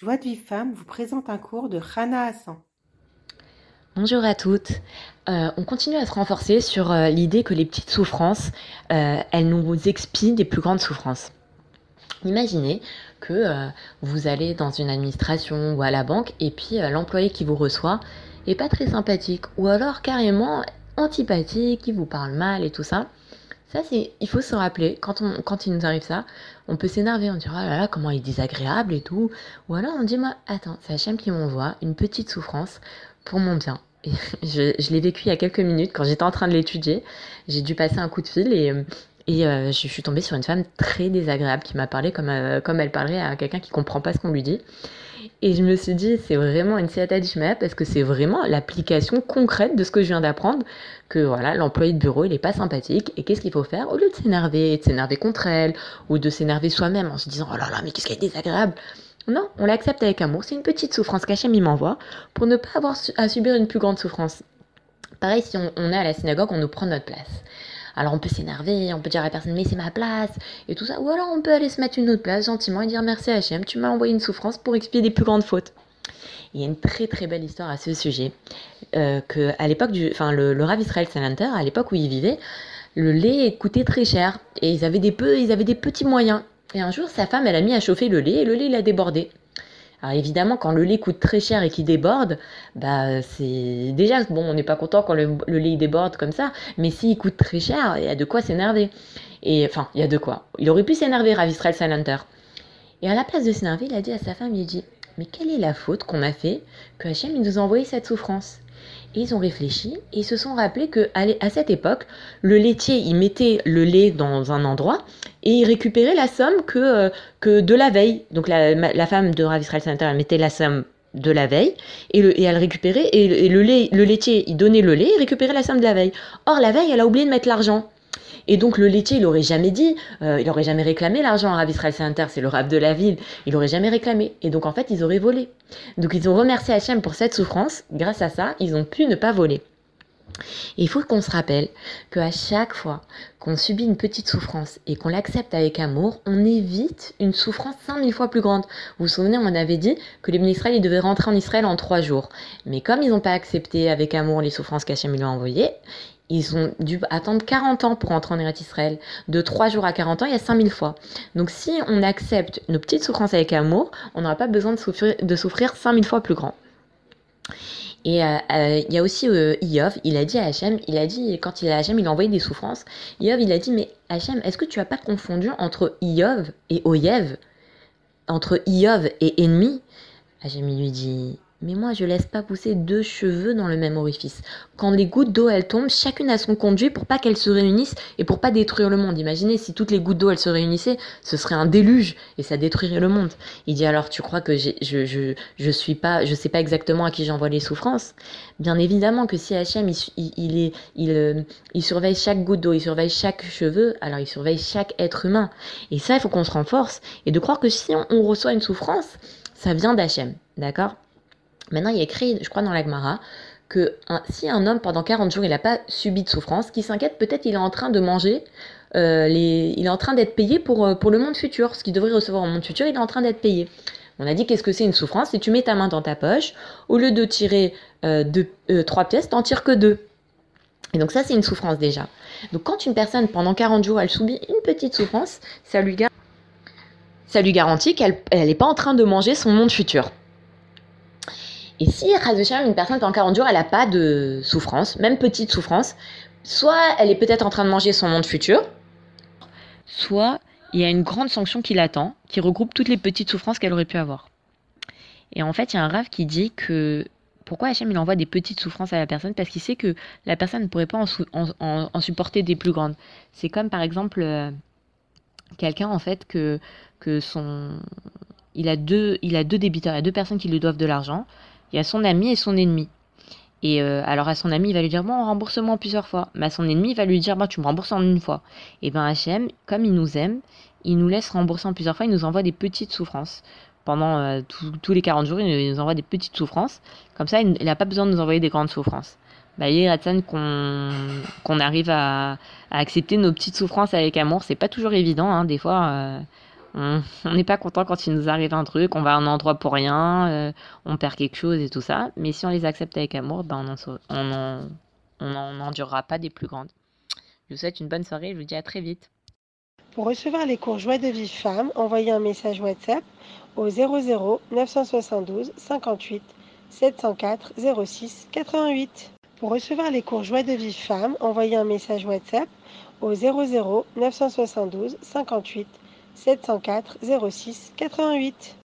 Joie de vie femme vous présente un cours de Rana Hassan. Bonjour à toutes. Euh, on continue à se renforcer sur euh, l'idée que les petites souffrances, euh, elles nous expient des plus grandes souffrances. Imaginez que vous allez dans une administration ou à la banque et puis l'employé qui vous reçoit est pas très sympathique ou alors carrément antipathique, qui vous parle mal et tout ça. Ça, c'est, il faut se rappeler, quand, on, quand il nous arrive ça, on peut s'énerver, on dit, oh comment il est désagréable et tout. Ou alors on dit, moi, attends, c'est Hachem qui m'envoie une petite souffrance pour mon bien. Et je, je l'ai vécu il y a quelques minutes quand j'étais en train de l'étudier. J'ai dû passer un coup de fil et, et euh, je suis tombée sur une femme très désagréable qui m'a parlé comme, euh, comme elle parlerait à quelqu'un qui comprend pas ce qu'on lui dit. Et je me suis dit, c'est vraiment une siata parce que c'est vraiment l'application concrète de ce que je viens d'apprendre. Que voilà, l'employé de bureau, il est pas sympathique. Et qu'est-ce qu'il faut faire? Au lieu de s'énerver, de s'énerver contre elle, ou de s'énerver soi-même en se disant, oh là là, mais qu'est-ce qui est désagréable Non, on l'accepte avec amour. C'est une petite souffrance qu'Hachem il m'envoie pour ne pas avoir à subir une plus grande souffrance. Pareil, si on est à la synagogue, on nous prend notre place. Alors on peut s'énerver, on peut dire à la personne mais c'est ma place et tout ça. Ou alors on peut aller se mettre une autre place gentiment et dire merci HM, tu m'as envoyé une souffrance pour expier des plus grandes fautes. Il y a une très très belle histoire à ce sujet. Euh, que à l'époque du, enfin le, Rav Israël Salanter, à l'époque où il vivait, le lait coûtait très cher et ils avaient des peu, ils avaient des petits moyens. Et un jour, sa femme, elle a mis à chauffer le lait et le lait, il a débordé. Alors évidemment, quand le lait coûte très cher et qu'il déborde, bah c'est déjà bon, on n'est pas content quand le, lait déborde comme ça, mais s'il coûte très cher, il y a de quoi s'énerver. Et enfin, il y a de quoi. Il aurait pu s'énerver, Rav Israel Salanter. Et à la place de s'énerver, il a dit à sa femme, il dit, mais quelle est la faute qu'on a fait que Hachem nous a envoyé cette souffrance? Et ils ont réfléchi et ils se sont rappelés que à cette époque, le laitier, il mettait le lait dans un endroit et il récupérait la somme que, euh, de la veille. Donc la, femme de Rav Israël elle mettait la somme de la veille et, le, elle récupérait et, le laitier, il donnait le lait et récupérait la somme de la veille. Or la veille, elle a oublié de mettre l'argent. Et donc le laitier, il aurait jamais dit, euh, il aurait jamais réclamé l'argent à Rav Israël Center, c'est le rave de la ville, il aurait jamais réclamé. Et donc en fait, ils auraient volé. Donc ils ont remercié Hachem pour cette souffrance. Grâce à ça, ils ont pu ne pas voler. Il faut qu'on se rappelle qu'à chaque fois qu'on subit une petite souffrance et qu'on l'accepte avec amour, on évite une souffrance 5000 fois plus grande. Vous vous souvenez, on avait dit que les ministres ils devaient rentrer en Israël en trois jours. Mais comme ils n'ont pas accepté avec amour les souffrances qu'Hachem lui a envoyées, ils ont dû attendre 40 ans pour entrer en Eretz Israël. De 3 jours à 40 ans, il y a 5000 fois. Donc si on accepte nos petites souffrances avec amour, on n'aura pas besoin de souffrir, de souffrir 5000 fois plus grand. Et euh, euh, il y a aussi euh, Iov, il a dit à Hachem, il a dit, quand il a Hachem, il a envoyé des souffrances. Iov, il a dit, mais Hachem, est-ce que tu as pas confondu entre Iov et Oyev? Entre Iov et ennemi? Hachem, il lui dit, mais moi, je laisse pas pousser deux cheveux dans le même orifice. Quand les gouttes d'eau, elles tombent, chacune a son conduit pour pas qu'elles se réunissent et pour pas détruire le monde. Imaginez si toutes les gouttes d'eau, elles se réunissaient, ce serait un déluge et ça détruirait le monde. Il dit alors, tu crois que je, je, je suis pas, je sais pas exactement à qui j'envoie les souffrances? Bien évidemment que si Hachem, il, il, euh, il surveille chaque goutte d'eau, il surveille chaque cheveu, alors il surveille chaque être humain. Et ça, il faut qu'on se renforce et de croire que si on, on reçoit une souffrance, ça vient d'Hachem. D'accord? Maintenant, il est écrit, je crois, dans l'Agmara, que si un homme, pendant 40 jours, il n'a pas subi de souffrance, qu'il s'inquiète, peut-être il est en train de manger, euh, il est en train d'être payé pour, euh, pour le monde futur. Ce qu'il devrait recevoir au monde futur, il est en train d'être payé. On a dit qu'est-ce que c'est une souffrance? Si tu mets ta main dans ta poche, au lieu de tirer euh, trois pièces, t'en tires que deux. Et donc ça, c'est une souffrance déjà. Donc quand une personne, pendant 40 jours, elle subit une petite souffrance, ça lui garantit qu'elle n'est pas en train de manger son monde futur. Et si, une personne pendant 40 jours, elle n'a pas de souffrance, même petite souffrance, soit elle est peut-être en train de manger son monde futur, soit il y a une grande sanction qui l'attend, qui regroupe toutes les petites souffrances qu'elle aurait pu avoir. Et en fait, il y a un rave qui dit que pourquoi Hachem il envoie des petites souffrances à la personne? Parce qu'il sait que la personne ne pourrait pas en, supporter des plus grandes. C'est comme par exemple euh, quelqu'un en fait que, que son il a deux il a deux débiteurs, il y a deux personnes qui lui doivent de l'argent. Il y a son ami et son ennemi. Et euh, alors à son ami, il va lui dire bon, rembourse-moi plusieurs fois. Mais à son ennemi, il va lui dire bah tu me rembourses en une fois. Et ben H&M, comme il nous aime, il nous laisse rembourser en plusieurs fois. Il nous envoie des petites souffrances pendant euh, tous les 40 jours. Il nous envoie des petites souffrances. Comme ça, il n'a pas besoin de nous envoyer des grandes souffrances. Bah, il est qu'on qu'on arrive à, à, accepter nos petites souffrances avec amour. C'est pas toujours évident. Hein. Des fois, euh, On n'est pas content quand il nous arrive un truc, on va à un endroit pour rien, euh, on perd quelque chose et tout ça. Mais si on les accepte avec amour, ben on n'en endurera pas des plus grandes. Je vous souhaite une bonne soirée, je vous dis à très vite. Pour recevoir les cours Joie de Vive Femme, envoyez un message WhatsApp au 00 972 58 704 06 88. Pour recevoir les cours Joie de Vive Femme, envoyez un message WhatsApp au 00 972 58 704 06 88.